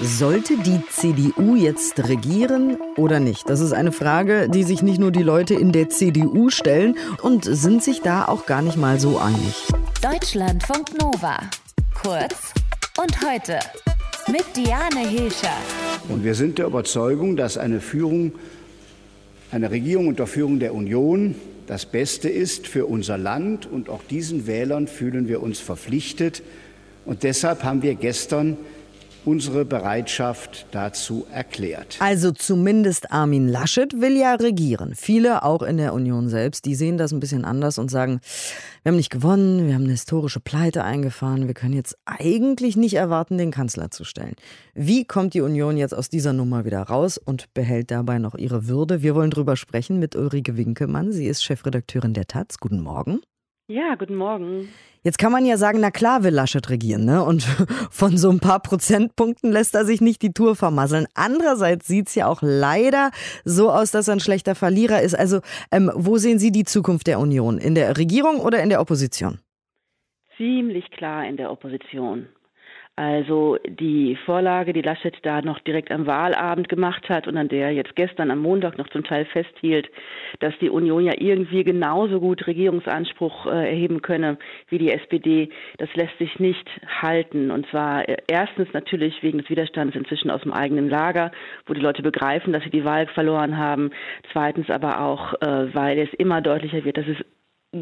Sollte die CDU jetzt regieren oder nicht? Das ist eine Frage, die sich nicht nur die Leute in der CDU stellen und sind sich da auch gar nicht mal so einig. Deutschlandfunk Nova. Kurz und heute mit Diane Hilscher. Und wir sind der Überzeugung, dass eine Führung, eine Regierung unter Führung der Union das Beste ist für unser Land. Und auch diesen Wählern fühlen wir uns verpflichtet. Und deshalb haben wir gestern unsere Bereitschaft dazu erklärt. Also zumindest Armin Laschet will ja regieren. Viele, auch in der Union selbst, die sehen das ein bisschen anders und sagen, wir haben nicht gewonnen, wir haben eine historische Pleite eingefahren, wir können jetzt eigentlich nicht erwarten, den Kanzler zu stellen. Wie kommt die Union jetzt aus dieser Nummer wieder raus und behält dabei noch ihre Würde? Wir wollen drüber sprechen mit Ulrike Winkelmann. Sie ist Chefredakteurin der Taz. Guten Morgen. Ja, guten Morgen. Jetzt kann man ja sagen, na klar will Laschet regieren, ne? Und von so ein paar Prozentpunkten lässt er sich nicht die Tour vermasseln. Andererseits sieht es ja auch leider so aus, dass er ein schlechter Verlierer ist. Also, ähm, wo sehen Sie die Zukunft der Union? In der Regierung oder in der Opposition? Ziemlich klar in der Opposition. Also die Vorlage, die Laschet da noch direkt am Wahlabend gemacht hat und an der jetzt gestern am Montag noch zum Teil festhielt, dass die Union ja irgendwie genauso gut Regierungsanspruch äh, erheben könne wie die SPD, das lässt sich nicht halten. Und zwar äh, erstens natürlich wegen des Widerstands inzwischen aus dem eigenen Lager, wo die Leute begreifen, dass sie die Wahl verloren haben. Zweitens aber auch, äh, weil es immer deutlicher wird, dass es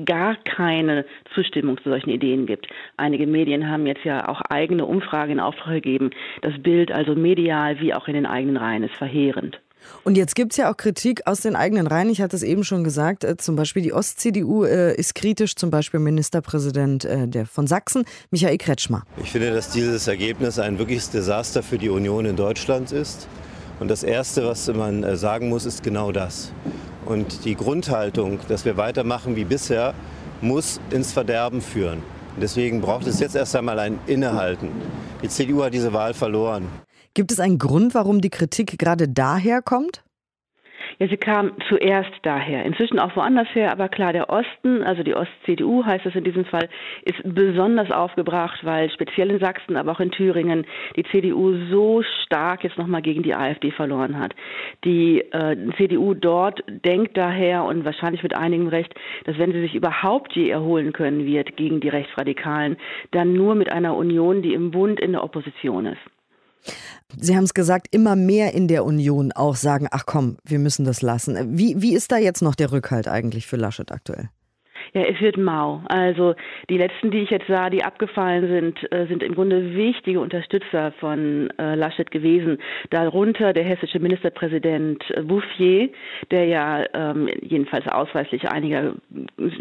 gar keine Zustimmung zu solchen Ideen gibt. Einige Medien haben jetzt ja auch eigene Umfragen in Auftrag gegeben. Das Bild also medial wie auch in den eigenen Reihen ist verheerend. Und jetzt gibt es ja auch Kritik aus den eigenen Reihen. Ich hatte es eben schon gesagt, äh, zum Beispiel die Ost-CDU äh, ist kritisch, zum Beispiel Ministerpräsident äh, der von Sachsen, Michael Kretschmer. Ich finde, dass dieses Ergebnis ein wirkliches Desaster für die Union in Deutschland ist. Und das Erste, was man sagen muss, ist genau das. Und die Grundhaltung, dass wir weitermachen wie bisher, muss ins Verderben führen. Deswegen braucht es jetzt erst einmal ein Innehalten. Die CDU hat diese Wahl verloren. Gibt es einen Grund, warum die Kritik gerade daher kommt? Ja, sie kam zuerst daher, inzwischen auch woanders her, aber klar, der Osten, also die Ost-CDU heißt es in diesem Fall, ist besonders aufgebracht, weil speziell in Sachsen, aber auch in Thüringen die CDU so stark jetzt nochmal gegen die AfD verloren hat. Die äh, CDU dort denkt daher und wahrscheinlich mit einigem Recht, dass wenn sie sich überhaupt je erholen können wird gegen die Rechtsradikalen, dann nur mit einer Union, die im Bund in der Opposition ist. Sie haben es gesagt, immer mehr in der Union auch sagen, ach komm, wir müssen das lassen. Wie, wie ist da jetzt noch der Rückhalt eigentlich für Laschet aktuell? Ja, es wird mau. Also die letzten, die ich jetzt sah, die abgefallen sind, äh, sind im Grunde wichtige Unterstützer von äh, Laschet gewesen. Darunter der hessische Ministerpräsident Bouffier, der ja ähm, jedenfalls ausweislich einiger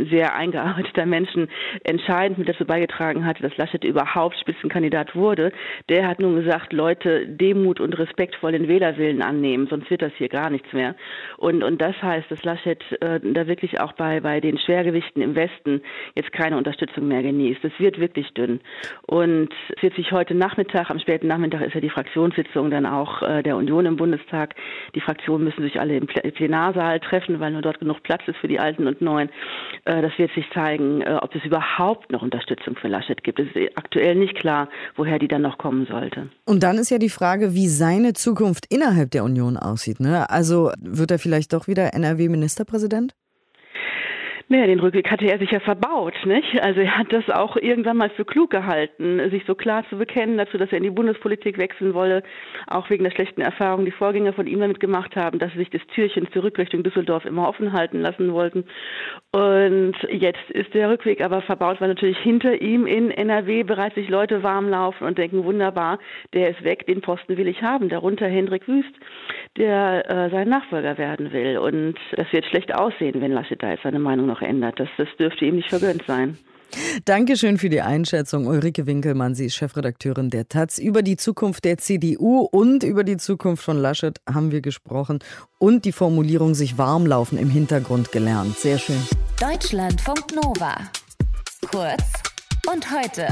sehr eingearbeiteter Menschen entscheidend mit dazu beigetragen hatte, dass Laschet überhaupt Spitzenkandidat wurde. Der hat nun gesagt, Leute, Demut und Respekt vor den Wählerwillen annehmen, sonst wird das hier gar nichts mehr. Und, und das heißt, dass Laschet äh, da wirklich auch bei, bei den Schwergewichten im Westen jetzt keine Unterstützung mehr genießt. Es wird wirklich dünn. Und es wird sich heute Nachmittag, am späten Nachmittag ist ja die Fraktionssitzung dann auch äh, der Union im Bundestag. Die Fraktionen müssen sich alle im Plenarsaal treffen, weil nur dort genug Platz ist für die Alten und Neuen. Äh, das wird sich zeigen, äh, ob es überhaupt noch Unterstützung für Laschet gibt. Es ist aktuell nicht klar, woher die dann noch kommen sollte. Und dann ist ja die Frage, wie seine Zukunft innerhalb der Union aussieht. Ne? Also wird er vielleicht doch wieder NRW-Ministerpräsident? Naja, den Rückweg hatte er sich ja verbaut, nicht? Also er hat das auch irgendwann mal für klug gehalten, sich so klar zu bekennen dazu, dass er in die Bundespolitik wechseln wolle, auch wegen der schlechten Erfahrungen, die Vorgänger von ihm damit gemacht haben, dass sie sich das Türchen zurück Richtung Düsseldorf immer offen halten lassen wollten. Und jetzt ist der Rückweg aber verbaut, weil natürlich hinter ihm in NRW bereits sich Leute warm laufen und denken, wunderbar, der ist weg, den Posten will ich haben. Darunter Hendrik Wüst, der äh, sein Nachfolger werden will. Und das wird schlecht aussehen, wenn Laschet da jetzt seine Meinung noch ändert. Das, das dürfte ihm nicht vergönnt sein. Dankeschön für die Einschätzung. Ulrike Winkelmann, sie ist Chefredakteurin der Taz. Über die Zukunft der CDU und über die Zukunft von Laschet haben wir gesprochen und die Formulierung sich warmlaufen im Hintergrund gelernt. Sehr schön. Deutschlandfunk Nova. Kurz und heute.